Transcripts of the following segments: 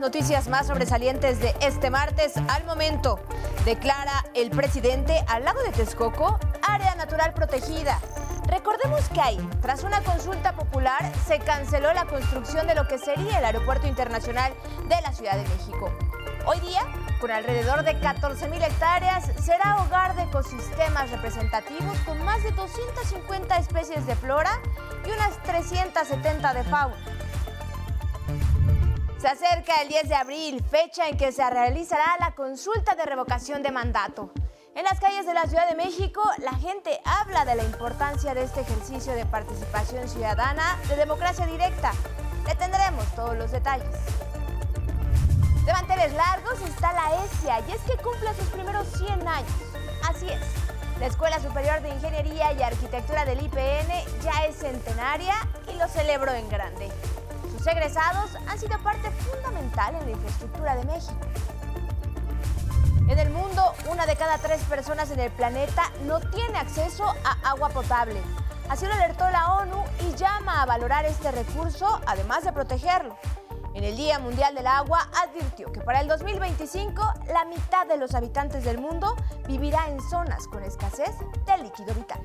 Noticias más sobresalientes de este martes. Al momento, declara el presidente al lago de Texcoco área natural protegida. Recordemos que ahí, tras una consulta popular, se canceló la construcción de lo que sería el Aeropuerto Internacional de la Ciudad de México. Hoy día, con alrededor de 14.000 hectáreas, será hogar de ecosistemas representativos con más de 250 especies de flora y unas 370 de fauna. Se acerca el 10 de abril, fecha en que se realizará la consulta de revocación de mandato. En las calles de la Ciudad de México, la gente habla de la importancia de este ejercicio de participación ciudadana, de democracia directa. Le tendremos todos los detalles. De manteles largos está la ESIA y es que cumple sus primeros 100 años. Así es, la Escuela Superior de Ingeniería y Arquitectura del IPN ya es centenaria y lo celebro en grande. Sus egresados han sido parte fundamental en la infraestructura de México. En el mundo, una de cada tres personas en el planeta no tiene acceso a agua potable. Así lo alertó la ONU y llama a valorar este recurso, además de protegerlo. En el Día Mundial del Agua advirtió que para el 2025 la mitad de los habitantes del mundo vivirá en zonas con escasez de líquido vital.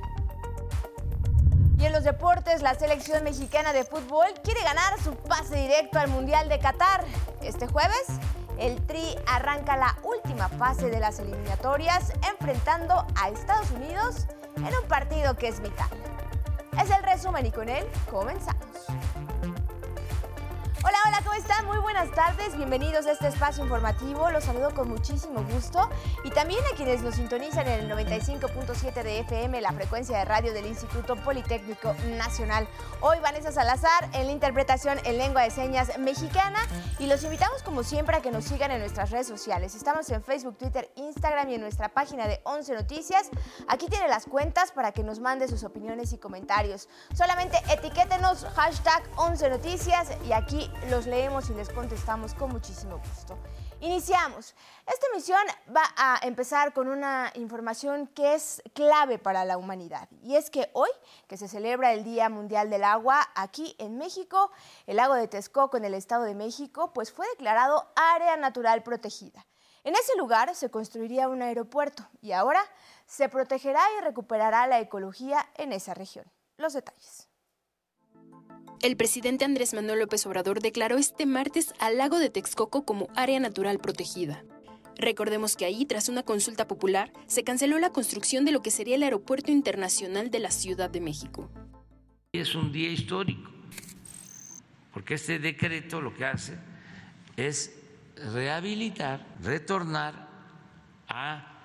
Y en los deportes, la selección mexicana de fútbol quiere ganar su pase directo al Mundial de Qatar. Este jueves, el Tri arranca la última fase de las eliminatorias enfrentando a Estados Unidos en un partido que es vital. Es el resumen y con él comenzamos. Hola, hola, ¿cómo están? Muy buenas tardes, bienvenidos a este espacio informativo. Los saludo con muchísimo gusto y también a quienes nos sintonizan en el 95.7 de FM, la frecuencia de radio del Instituto Politécnico Nacional. Hoy Vanessa Salazar en la interpretación en lengua de señas mexicana y los invitamos como siempre a que nos sigan en nuestras redes sociales. Estamos en Facebook, Twitter, Instagram y en nuestra página de 11 Noticias. Aquí tiene las cuentas para que nos mande sus opiniones y comentarios. Solamente etiquétenos hashtag 11 Noticias y aquí los leemos y les contestamos con muchísimo gusto. Iniciamos. Esta misión va a empezar con una información que es clave para la humanidad. Y es que hoy, que se celebra el Día Mundial del Agua aquí en México, el lago de Texcoco en el Estado de México, pues fue declarado área natural protegida. En ese lugar se construiría un aeropuerto y ahora se protegerá y recuperará la ecología en esa región. Los detalles. El presidente Andrés Manuel López Obrador declaró este martes al lago de Texcoco como área natural protegida. Recordemos que ahí, tras una consulta popular, se canceló la construcción de lo que sería el Aeropuerto Internacional de la Ciudad de México. Es un día histórico, porque este decreto lo que hace es rehabilitar, retornar a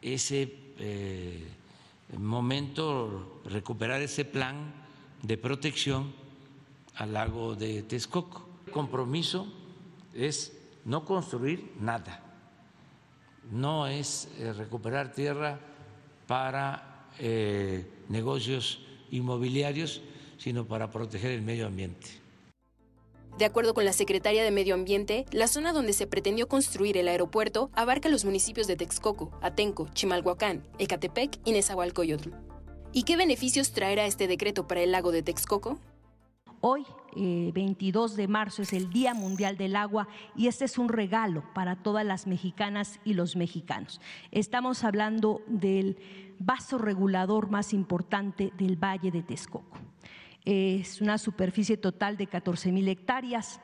ese eh, momento, recuperar ese plan de protección al lago de Texcoco. El compromiso es no construir nada, no es eh, recuperar tierra para eh, negocios inmobiliarios, sino para proteger el medio ambiente. De acuerdo con la secretaria de Medio Ambiente, la zona donde se pretendió construir el aeropuerto abarca los municipios de Texcoco, Atenco, Chimalhuacán, Ecatepec y Nezahualcóyotl. ¿Y qué beneficios traerá este decreto para el lago de Texcoco? Hoy, 22 eh, de marzo, es el Día Mundial del Agua y este es un regalo para todas las mexicanas y los mexicanos. Estamos hablando del vaso regulador más importante del Valle de Texcoco. Es una superficie total de 14 mil hectáreas,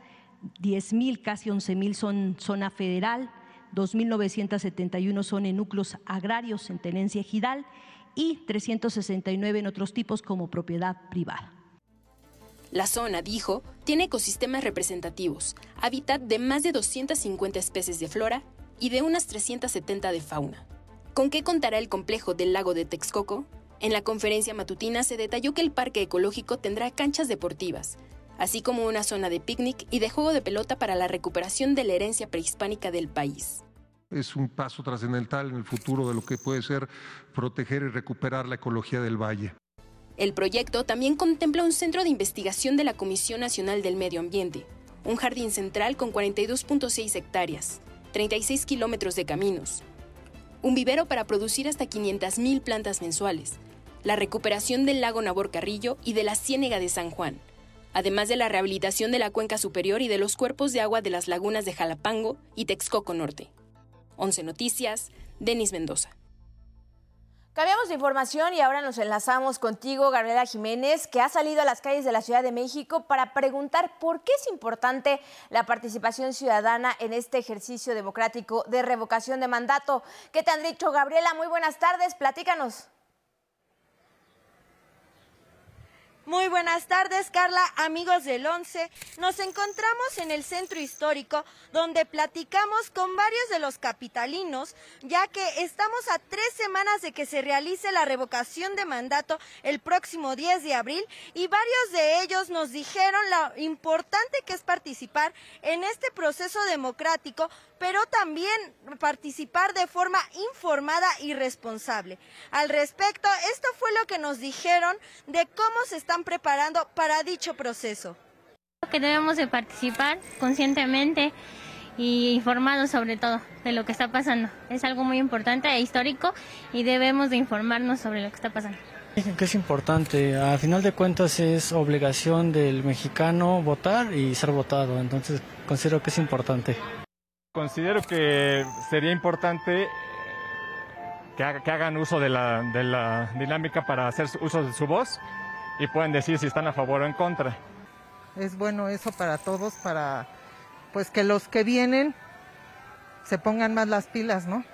10 mil, casi 11 mil son zona federal, 2.971 son en núcleos agrarios en tenencia ejidal y 369 en otros tipos como propiedad privada. La zona, dijo, tiene ecosistemas representativos, hábitat de más de 250 especies de flora y de unas 370 de fauna. ¿Con qué contará el complejo del lago de Texcoco? En la conferencia matutina se detalló que el parque ecológico tendrá canchas deportivas, así como una zona de picnic y de juego de pelota para la recuperación de la herencia prehispánica del país. Es un paso trascendental en el futuro de lo que puede ser proteger y recuperar la ecología del valle. El proyecto también contempla un centro de investigación de la Comisión Nacional del Medio Ambiente, un jardín central con 42.6 hectáreas, 36 kilómetros de caminos, un vivero para producir hasta 500.000 plantas mensuales, la recuperación del lago Nabor Carrillo y de la Ciénega de San Juan, además de la rehabilitación de la cuenca superior y de los cuerpos de agua de las lagunas de Jalapango y Texcoco Norte. 11 Noticias, Denis Mendoza. Cambiamos de información y ahora nos enlazamos contigo, Gabriela Jiménez, que ha salido a las calles de la Ciudad de México para preguntar por qué es importante la participación ciudadana en este ejercicio democrático de revocación de mandato. ¿Qué te han dicho, Gabriela? Muy buenas tardes, platícanos. Muy buenas tardes, Carla, amigos del 11. Nos encontramos en el centro histórico donde platicamos con varios de los capitalinos, ya que estamos a tres semanas de que se realice la revocación de mandato el próximo 10 de abril y varios de ellos nos dijeron lo importante que es participar en este proceso democrático pero también participar de forma informada y responsable. Al respecto, esto fue lo que nos dijeron de cómo se están preparando para dicho proceso. Que debemos de participar conscientemente y informados sobre todo de lo que está pasando. Es algo muy importante e histórico y debemos de informarnos sobre lo que está pasando. Que es importante, a final de cuentas es obligación del mexicano votar y ser votado, entonces considero que es importante. Considero que sería importante que, hagan uso de la, dinámica para hacer uso de su voz y pueden decir si están a favor o en contra. Es bueno eso para todos, para pues que los que vienen se pongan más las pilas, ¿no?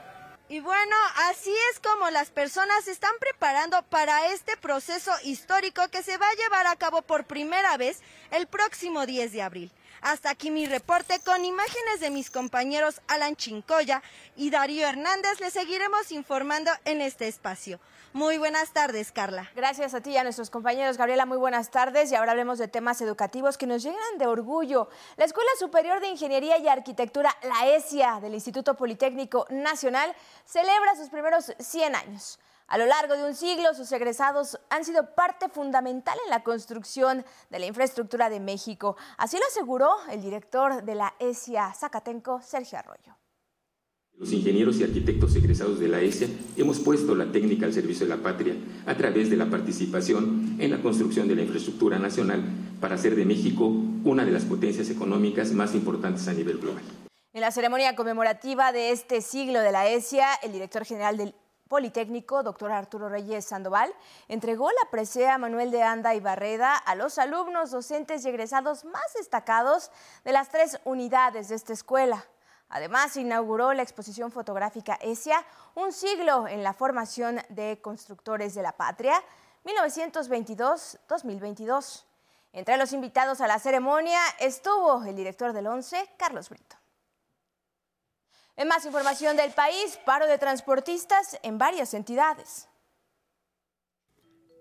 Y bueno, así es como las personas se están preparando para este proceso histórico que se va a llevar a cabo por primera vez el próximo 10 de abril. Hasta aquí mi reporte con imágenes de mis compañeros Alan Chincoya y Darío Hernández. Les seguiremos informando en este espacio. Muy buenas tardes, Carla. Gracias a ti y a nuestros compañeros. Gabriela, muy buenas tardes. Y ahora hablemos de temas educativos que nos llenan de orgullo. La Escuela Superior de Ingeniería y Arquitectura, la ESIA, del Instituto Politécnico Nacional, celebra sus primeros 100 años. A lo largo de un siglo, sus egresados han sido parte fundamental en la construcción de la infraestructura de México. Así lo aseguró el director de la ESIA Zacatenco, Sergio Arroyo. Los ingenieros y arquitectos egresados de la ESIA hemos puesto la técnica al servicio de la patria a través de la participación en la construcción de la infraestructura nacional para hacer de México una de las potencias económicas más importantes a nivel global. En la ceremonia conmemorativa de este siglo de la ESIA, el director general del Politécnico, doctor Arturo Reyes Sandoval, entregó la presea Manuel de Anda y Barreda a los alumnos, docentes y egresados más destacados de las tres unidades de esta escuela. Además, inauguró la exposición fotográfica ESIA, un siglo en la formación de constructores de la patria, 1922-2022. Entre los invitados a la ceremonia estuvo el director del ONCE, Carlos Brito. En más información del país, paro de transportistas en varias entidades.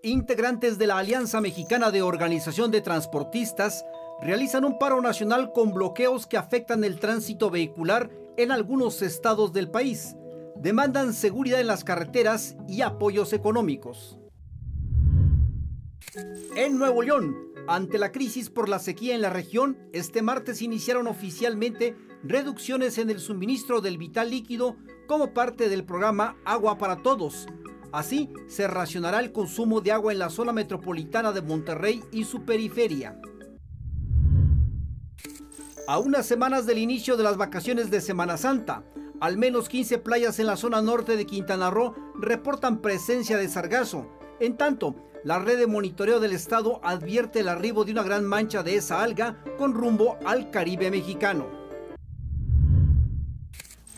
Integrantes de la Alianza Mexicana de Organización de Transportistas realizan un paro nacional con bloqueos que afectan el tránsito vehicular en algunos estados del país. Demandan seguridad en las carreteras y apoyos económicos. En Nuevo León, ante la crisis por la sequía en la región, este martes iniciaron oficialmente reducciones en el suministro del vital líquido como parte del programa Agua para Todos. Así, se racionará el consumo de agua en la zona metropolitana de Monterrey y su periferia. A unas semanas del inicio de las vacaciones de Semana Santa, al menos 15 playas en la zona norte de Quintana Roo reportan presencia de sargazo. En tanto, la red de monitoreo del estado advierte el arribo de una gran mancha de esa alga con rumbo al Caribe mexicano.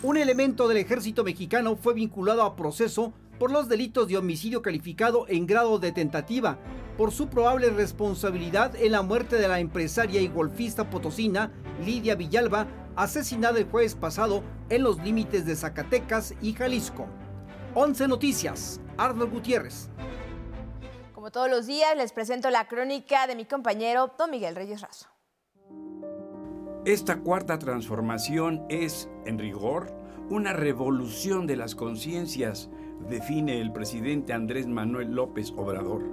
Un elemento del ejército mexicano fue vinculado a proceso por los delitos de homicidio calificado en grado de tentativa, por su probable responsabilidad en la muerte de la empresaria y golfista potosina Lidia Villalba, asesinada el jueves pasado en los límites de Zacatecas y Jalisco. 11 Noticias, Arnold Gutiérrez. Como todos los días, les presento la crónica de mi compañero Don Miguel Reyes Razo. Esta cuarta transformación es, en rigor, una revolución de las conciencias, define el presidente Andrés Manuel López Obrador.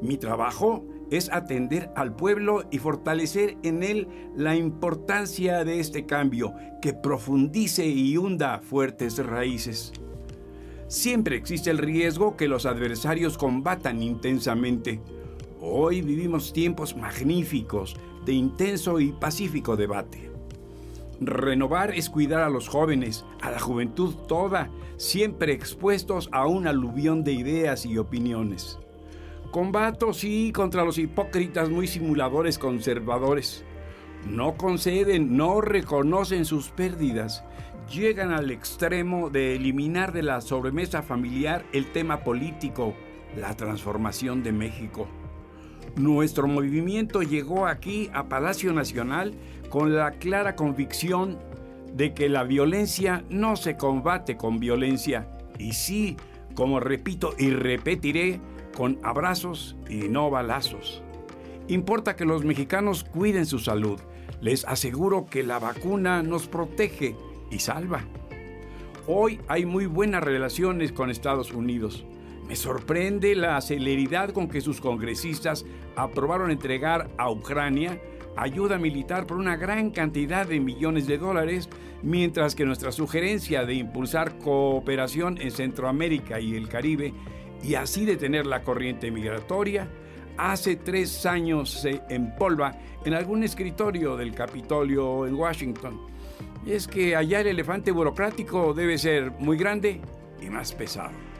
Mi trabajo es atender al pueblo y fortalecer en él la importancia de este cambio que profundice y hunda fuertes raíces. Siempre existe el riesgo que los adversarios combatan intensamente Hoy vivimos tiempos magníficos de intenso y pacífico debate. Renovar es cuidar a los jóvenes, a la juventud toda, siempre expuestos a un aluvión de ideas y opiniones. Combato sí contra los hipócritas muy simuladores conservadores. No conceden, no reconocen sus pérdidas. Llegan al extremo de eliminar de la sobremesa familiar el tema político, la transformación de México. Nuestro movimiento llegó aquí a Palacio Nacional con la clara convicción de que la violencia no se combate con violencia, y sí, como repito y repetiré, con abrazos y no balazos. Importa que los mexicanos cuiden su salud. Les aseguro que la vacuna nos protege y salva. Hoy hay muy buenas relaciones con Estados Unidos. Me sorprende la celeridad con que sus congresistas aprobaron entregar a Ucrania ayuda militar por una gran cantidad de millones de dólares, mientras que nuestra sugerencia de impulsar cooperación en Centroamérica y el Caribe y así detener la corriente migratoria, hace tres años se empolva en algún escritorio del Capitolio en Washington. Y es que allá el elefante burocrático debe ser muy grande y más pesado.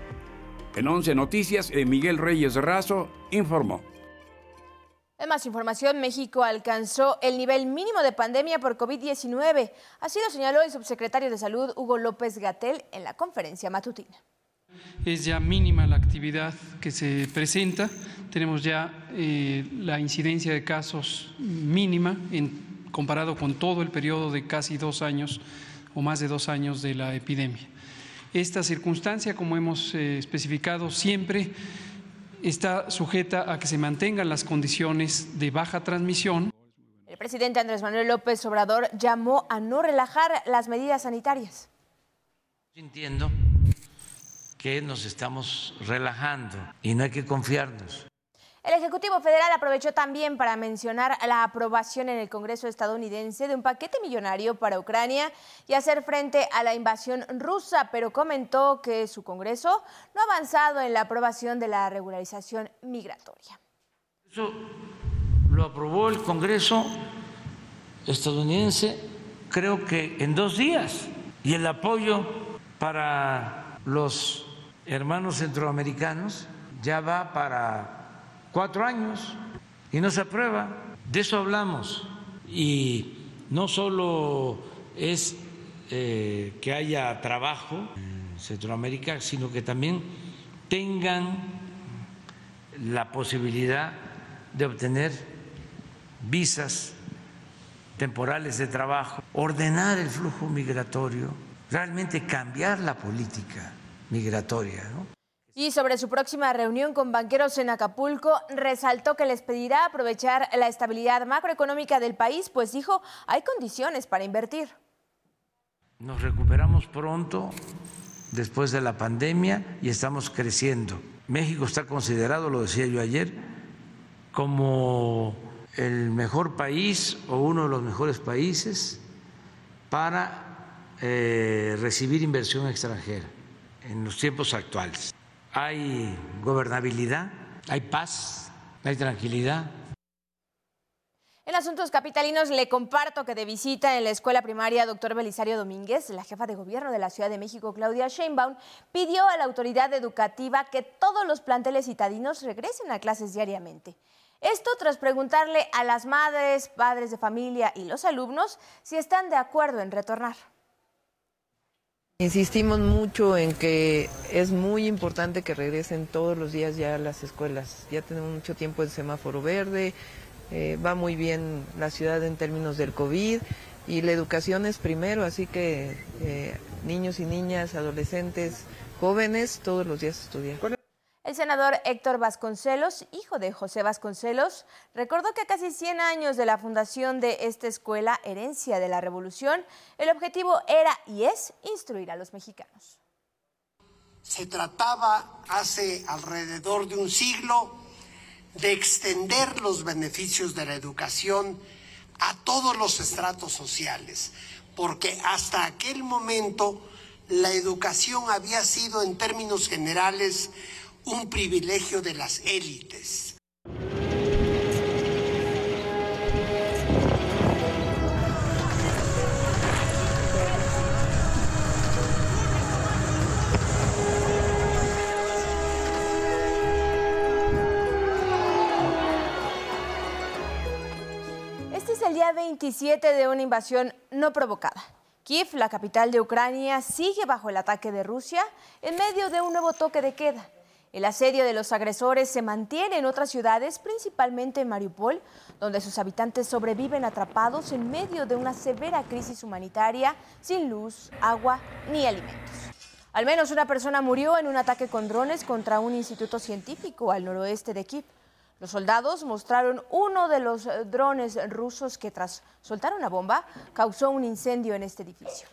En 11 Noticias, eh, Miguel Reyes Razo informó. En más información, México alcanzó el nivel mínimo de pandemia por COVID-19. Así lo señaló el subsecretario de Salud, Hugo López Gatel, en la conferencia matutina. Es ya mínima la actividad que se presenta. Tenemos ya eh, la incidencia de casos mínima en, comparado con todo el periodo de casi dos años o más de dos años de la epidemia. Esta circunstancia, como hemos eh, especificado siempre, está sujeta a que se mantengan las condiciones de baja transmisión. El presidente Andrés Manuel López Obrador llamó a no relajar las medidas sanitarias. Entiendo que nos estamos relajando y no hay que confiarnos. El Ejecutivo Federal aprovechó también para mencionar la aprobación en el Congreso estadounidense de un paquete millonario para Ucrania y hacer frente a la invasión rusa, pero comentó que su Congreso no ha avanzado en la aprobación de la regularización migratoria. Eso lo aprobó el Congreso estadounidense creo que en dos días y el apoyo para los hermanos centroamericanos ya va para cuatro años y no se aprueba. De eso hablamos. Y no solo es eh, que haya trabajo en Centroamérica, sino que también tengan la posibilidad de obtener visas temporales de trabajo, ordenar el flujo migratorio, realmente cambiar la política migratoria. ¿no? Y sobre su próxima reunión con banqueros en Acapulco, resaltó que les pedirá aprovechar la estabilidad macroeconómica del país, pues dijo, hay condiciones para invertir. Nos recuperamos pronto después de la pandemia y estamos creciendo. México está considerado, lo decía yo ayer, como el mejor país o uno de los mejores países para eh, recibir inversión extranjera en los tiempos actuales hay gobernabilidad, hay paz, hay tranquilidad. En asuntos capitalinos le comparto que de visita en la escuela primaria doctor Belisario Domínguez, la jefa de gobierno de la Ciudad de México, Claudia Sheinbaum, pidió a la autoridad educativa que todos los planteles citadinos regresen a clases diariamente. Esto tras preguntarle a las madres, padres de familia y los alumnos si están de acuerdo en retornar. Insistimos mucho en que es muy importante que regresen todos los días ya a las escuelas. Ya tenemos mucho tiempo en semáforo verde, eh, va muy bien la ciudad en términos del COVID y la educación es primero, así que eh, niños y niñas, adolescentes, jóvenes, todos los días estudian. El senador Héctor Vasconcelos, hijo de José Vasconcelos, recordó que a casi 100 años de la fundación de esta escuela, herencia de la revolución, el objetivo era y es instruir a los mexicanos. Se trataba hace alrededor de un siglo de extender los beneficios de la educación a todos los estratos sociales, porque hasta aquel momento la educación había sido en términos generales un privilegio de las élites. Este es el día 27 de una invasión no provocada. Kiev, la capital de Ucrania, sigue bajo el ataque de Rusia en medio de un nuevo toque de queda. El asedio de los agresores se mantiene en otras ciudades, principalmente en Mariupol, donde sus habitantes sobreviven atrapados en medio de una severa crisis humanitaria, sin luz, agua ni alimentos. Al menos una persona murió en un ataque con drones contra un instituto científico al noroeste de Kiev. Los soldados mostraron uno de los drones rusos que tras soltar una bomba causó un incendio en este edificio.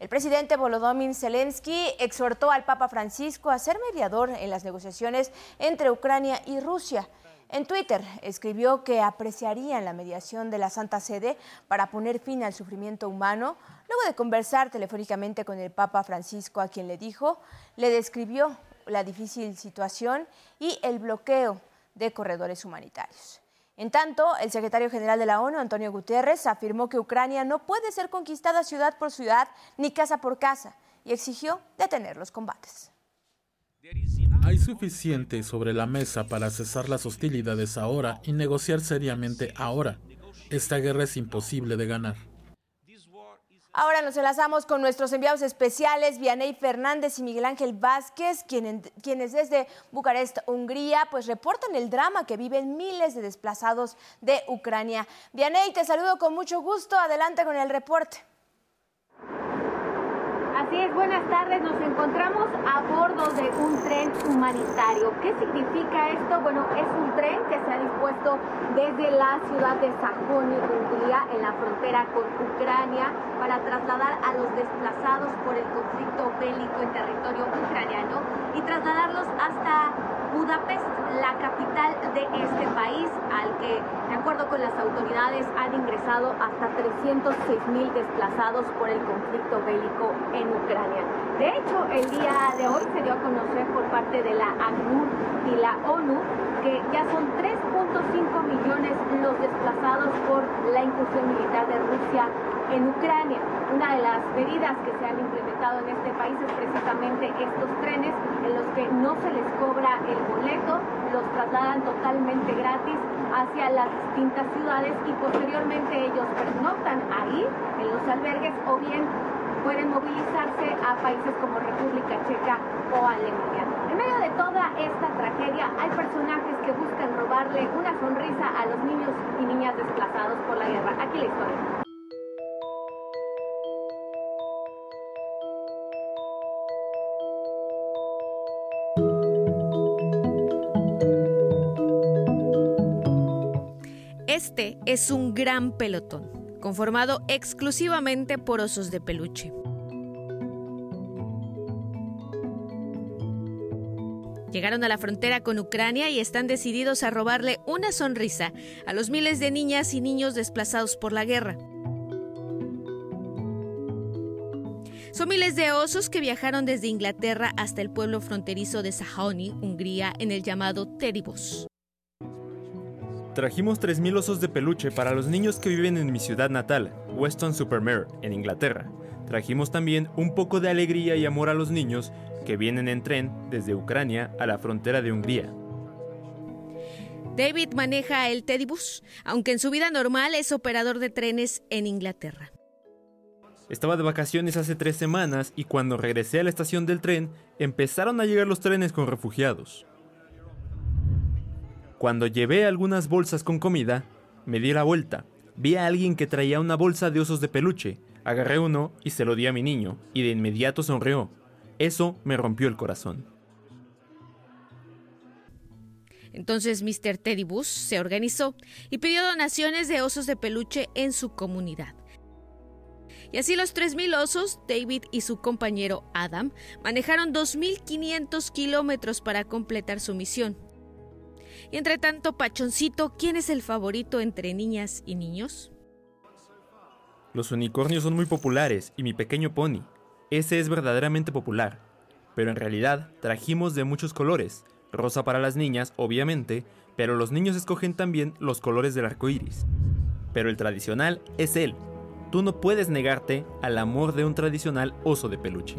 El presidente Volodymyr Zelensky exhortó al Papa Francisco a ser mediador en las negociaciones entre Ucrania y Rusia. En Twitter escribió que apreciarían la mediación de la Santa Sede para poner fin al sufrimiento humano. Luego de conversar telefónicamente con el Papa Francisco, a quien le dijo, le describió la difícil situación y el bloqueo de corredores humanitarios. En tanto, el secretario general de la ONU, Antonio Guterres, afirmó que Ucrania no puede ser conquistada ciudad por ciudad ni casa por casa y exigió detener los combates. Hay suficiente sobre la mesa para cesar las hostilidades ahora y negociar seriamente ahora. Esta guerra es imposible de ganar. Ahora nos enlazamos con nuestros enviados especiales, Vianey Fernández y Miguel Ángel Vázquez, quienes desde Bucarest, Hungría, pues reportan el drama que viven miles de desplazados de Ucrania. Vianey, te saludo con mucho gusto. Adelante con el reporte. Así es, buenas tardes. Nos encontramos bordo de un tren humanitario. ¿Qué significa esto? Bueno, es un tren que se ha dispuesto desde la ciudad de Sajonia, Hungría, en la frontera con Ucrania, para trasladar a los desplazados por el conflicto bélico en territorio ucraniano y trasladarlos hasta Budapest, la capital de este país, al que, de acuerdo con las autoridades, han ingresado hasta 306 mil desplazados por el conflicto bélico en Ucrania. De hecho, el día de hoy se dio a conocer por parte de la ACNUR y la ONU que ya son 3.5 millones los desplazados por la incursión militar de Rusia en Ucrania. Una de las medidas que se han implementado en este país es precisamente estos trenes en los que no se les cobra el boleto, los trasladan totalmente gratis hacia las distintas ciudades y posteriormente ellos pernoctan ahí en los albergues o bien pueden movilizarse a países como República Checa o Alemania. En medio de toda esta tragedia hay personajes que buscan robarle una sonrisa a los niños y niñas desplazados por la guerra. Aquí la historia. Este es un gran pelotón, conformado exclusivamente por osos de peluche. Llegaron a la frontera con Ucrania y están decididos a robarle una sonrisa a los miles de niñas y niños desplazados por la guerra. Son miles de osos que viajaron desde Inglaterra hasta el pueblo fronterizo de Sahoni, Hungría, en el llamado Teribos. Trajimos 3.000 osos de peluche para los niños que viven en mi ciudad natal, Weston-super-Mare, en Inglaterra. Trajimos también un poco de alegría y amor a los niños que vienen en tren desde Ucrania a la frontera de Hungría. David maneja el Tedibus, aunque en su vida normal es operador de trenes en Inglaterra. Estaba de vacaciones hace tres semanas y cuando regresé a la estación del tren empezaron a llegar los trenes con refugiados. Cuando llevé algunas bolsas con comida, me di la vuelta. Vi a alguien que traía una bolsa de osos de peluche. Agarré uno y se lo di a mi niño, y de inmediato sonrió. Eso me rompió el corazón. Entonces Mr. Teddy Bus se organizó y pidió donaciones de osos de peluche en su comunidad. Y así los 3.000 osos, David y su compañero Adam manejaron 2.500 kilómetros para completar su misión. Y entre tanto, Pachoncito, ¿quién es el favorito entre niñas y niños? Los unicornios son muy populares y mi pequeño pony. Ese es verdaderamente popular. Pero en realidad trajimos de muchos colores. Rosa para las niñas, obviamente, pero los niños escogen también los colores del arco iris. Pero el tradicional es él. Tú no puedes negarte al amor de un tradicional oso de peluche.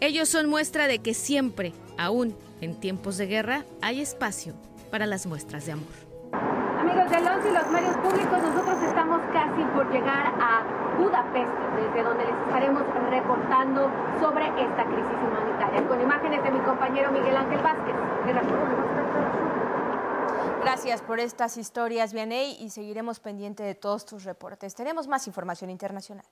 Ellos son muestra de que siempre Aún en tiempos de guerra hay espacio para las muestras de amor. Del 11 y los medios públicos, nosotros estamos casi por llegar a Budapest, desde donde les estaremos reportando sobre esta crisis humanitaria. Con imágenes de mi compañero Miguel Ángel Vázquez. Gracias por estas historias, Vianey, y seguiremos pendiente de todos tus reportes. Tenemos más información internacional.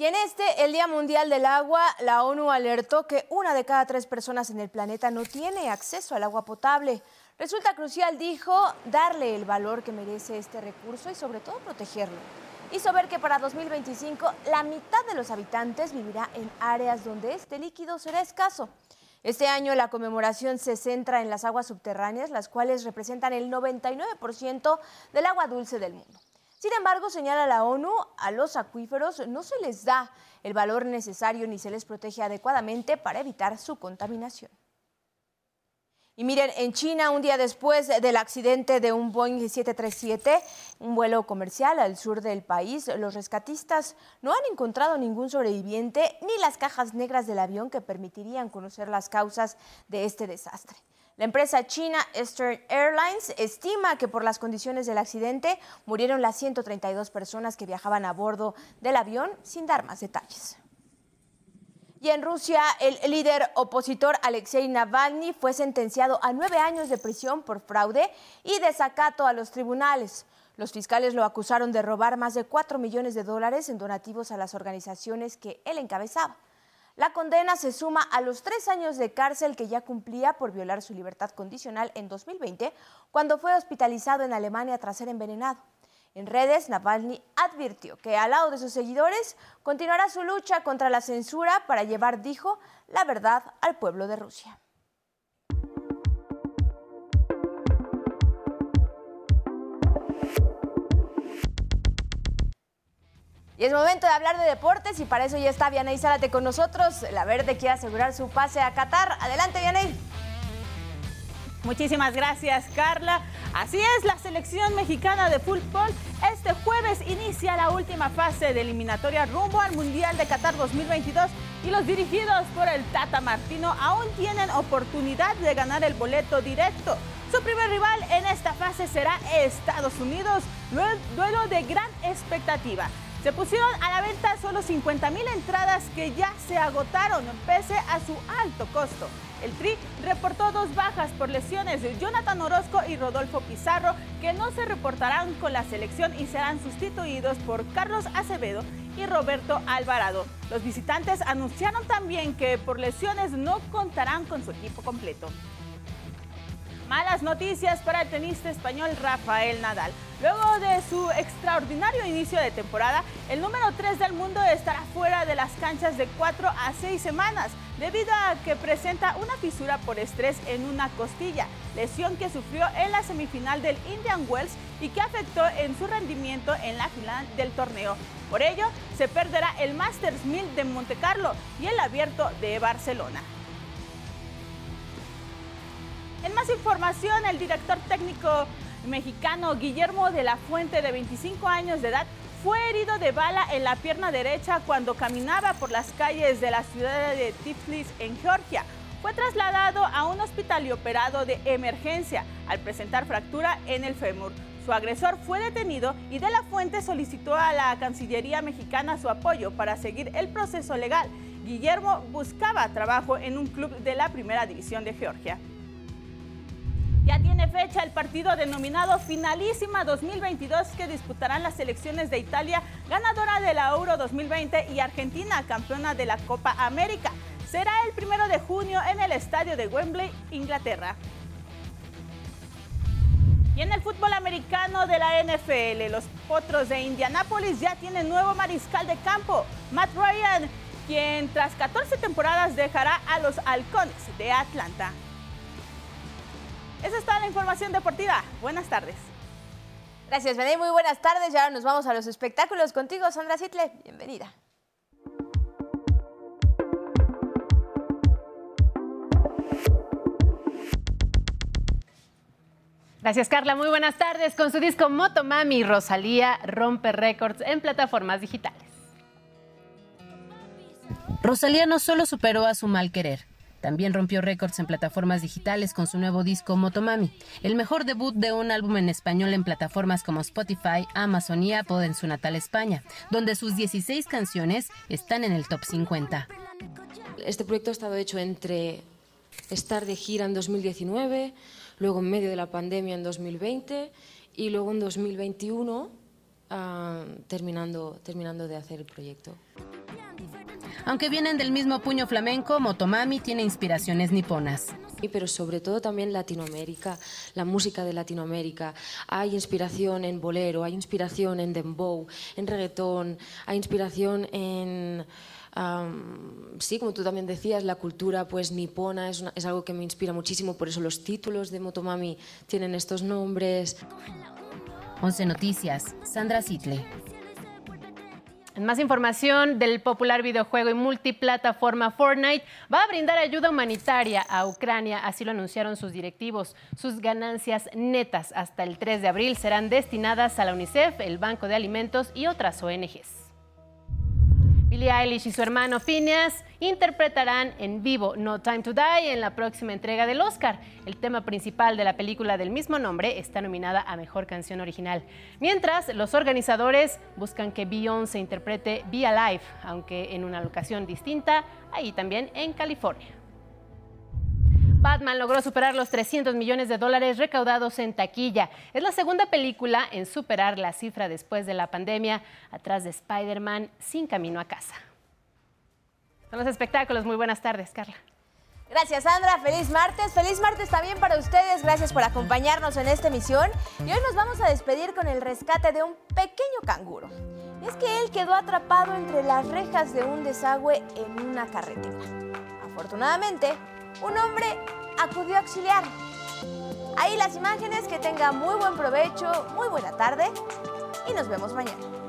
Y en este, el Día Mundial del Agua, la ONU alertó que una de cada tres personas en el planeta no tiene acceso al agua potable. Resulta crucial, dijo, darle el valor que merece este recurso y sobre todo protegerlo. Hizo ver que para 2025 la mitad de los habitantes vivirá en áreas donde este líquido será escaso. Este año la conmemoración se centra en las aguas subterráneas, las cuales representan el 99% del agua dulce del mundo. Sin embargo, señala la ONU, a los acuíferos no se les da el valor necesario ni se les protege adecuadamente para evitar su contaminación. Y miren, en China, un día después del accidente de un Boeing 737, un vuelo comercial al sur del país, los rescatistas no han encontrado ningún sobreviviente ni las cajas negras del avión que permitirían conocer las causas de este desastre. La empresa china Eastern Airlines estima que por las condiciones del accidente murieron las 132 personas que viajaban a bordo del avión sin dar más detalles. Y en Rusia, el líder opositor Alexei Navalny fue sentenciado a nueve años de prisión por fraude y desacato a los tribunales. Los fiscales lo acusaron de robar más de 4 millones de dólares en donativos a las organizaciones que él encabezaba. La condena se suma a los tres años de cárcel que ya cumplía por violar su libertad condicional en 2020, cuando fue hospitalizado en Alemania tras ser envenenado. En redes, Navalny advirtió que al lado de sus seguidores continuará su lucha contra la censura para llevar, dijo, la verdad al pueblo de Rusia. Y es momento de hablar de deportes y para eso ya está Vianey Zárate con nosotros. La Verde quiere asegurar su pase a Qatar. Adelante, Vianey. Muchísimas gracias, Carla. Así es, la selección mexicana de fútbol este jueves inicia la última fase de eliminatoria rumbo al Mundial de Qatar 2022 y los dirigidos por el Tata Martino aún tienen oportunidad de ganar el boleto directo. Su primer rival en esta fase será Estados Unidos, duelo de gran expectativa. Se pusieron a la venta solo 50 mil entradas que ya se agotaron pese a su alto costo. El Tri reportó dos bajas por lesiones de Jonathan Orozco y Rodolfo Pizarro que no se reportarán con la selección y serán sustituidos por Carlos Acevedo y Roberto Alvarado. Los visitantes anunciaron también que por lesiones no contarán con su equipo completo. Malas noticias para el tenista español Rafael Nadal. Luego de su extraordinario inicio de temporada, el número 3 del mundo estará fuera de las canchas de 4 a 6 semanas debido a que presenta una fisura por estrés en una costilla, lesión que sufrió en la semifinal del Indian Wells y que afectó en su rendimiento en la final del torneo. Por ello, se perderá el Masters 1000 de Monte Carlo y el Abierto de Barcelona. En más información, el director técnico mexicano Guillermo de la Fuente, de 25 años de edad, fue herido de bala en la pierna derecha cuando caminaba por las calles de la ciudad de Tiflis, en Georgia. Fue trasladado a un hospital y operado de emergencia al presentar fractura en el fémur. Su agresor fue detenido y de la Fuente solicitó a la Cancillería mexicana su apoyo para seguir el proceso legal. Guillermo buscaba trabajo en un club de la primera división de Georgia. Ya tiene fecha el partido denominado Finalísima 2022 que disputarán las selecciones de Italia, ganadora de la Euro 2020, y Argentina, campeona de la Copa América. Será el primero de junio en el estadio de Wembley, Inglaterra. Y en el fútbol americano de la NFL, los Potros de Indianápolis ya tienen nuevo mariscal de campo, Matt Ryan, quien tras 14 temporadas dejará a los Halcones de Atlanta. Esa es toda la información deportiva. Buenas tardes. Gracias, Benay. Muy buenas tardes. Y ahora nos vamos a los espectáculos contigo, Sandra Sitle. Bienvenida. Gracias, Carla. Muy buenas tardes. Con su disco Motomami, Rosalía rompe récords en plataformas digitales. Rosalía no solo superó a su mal querer, también rompió récords en plataformas digitales con su nuevo disco Motomami, el mejor debut de un álbum en español en plataformas como Spotify, Amazon y Apple en su natal España, donde sus 16 canciones están en el top 50. Este proyecto ha estado hecho entre estar de gira en 2019, luego en medio de la pandemia en 2020 y luego en 2021 ah, terminando, terminando de hacer el proyecto. Aunque vienen del mismo puño flamenco, Motomami tiene inspiraciones niponas. Pero sobre todo también Latinoamérica, la música de Latinoamérica. Hay inspiración en bolero, hay inspiración en dembow, en reggaetón, hay inspiración en... sí, como tú también decías, la cultura pues nipona es, es algo que me inspira muchísimo, por eso los títulos de Motomami tienen estos nombres. 11 Noticias, Sandra Sitle. Más información del popular videojuego y multiplataforma Fortnite va a brindar ayuda humanitaria a Ucrania, así lo anunciaron sus directivos. Sus ganancias netas hasta el 3 de abril serán destinadas a la UNICEF, el Banco de Alimentos y otras ONGs. Billie Eilish y su hermano Phineas interpretarán en vivo No Time to Die en la próxima entrega del Oscar. El tema principal de la película del mismo nombre está nominada a Mejor Canción Original. Mientras, los organizadores buscan que Beyoncé interprete Be Alive, aunque en una locación distinta, ahí también en California. Batman logró superar los 300 millones de dólares recaudados en taquilla. Es la segunda película en superar la cifra después de la pandemia, atrás de Spider-Man sin camino a casa. Son los espectáculos. Muy buenas tardes, Carla. Gracias, Sandra. Feliz martes. Feliz martes también para ustedes. Gracias por acompañarnos en esta emisión. Y hoy nos vamos a despedir con el rescate de un pequeño canguro. Es que él quedó atrapado entre las rejas de un desagüe en una carretera. Afortunadamente, un hombre acudió a auxiliar. Ahí las imágenes, que tenga muy buen provecho, muy buena tarde y nos vemos mañana.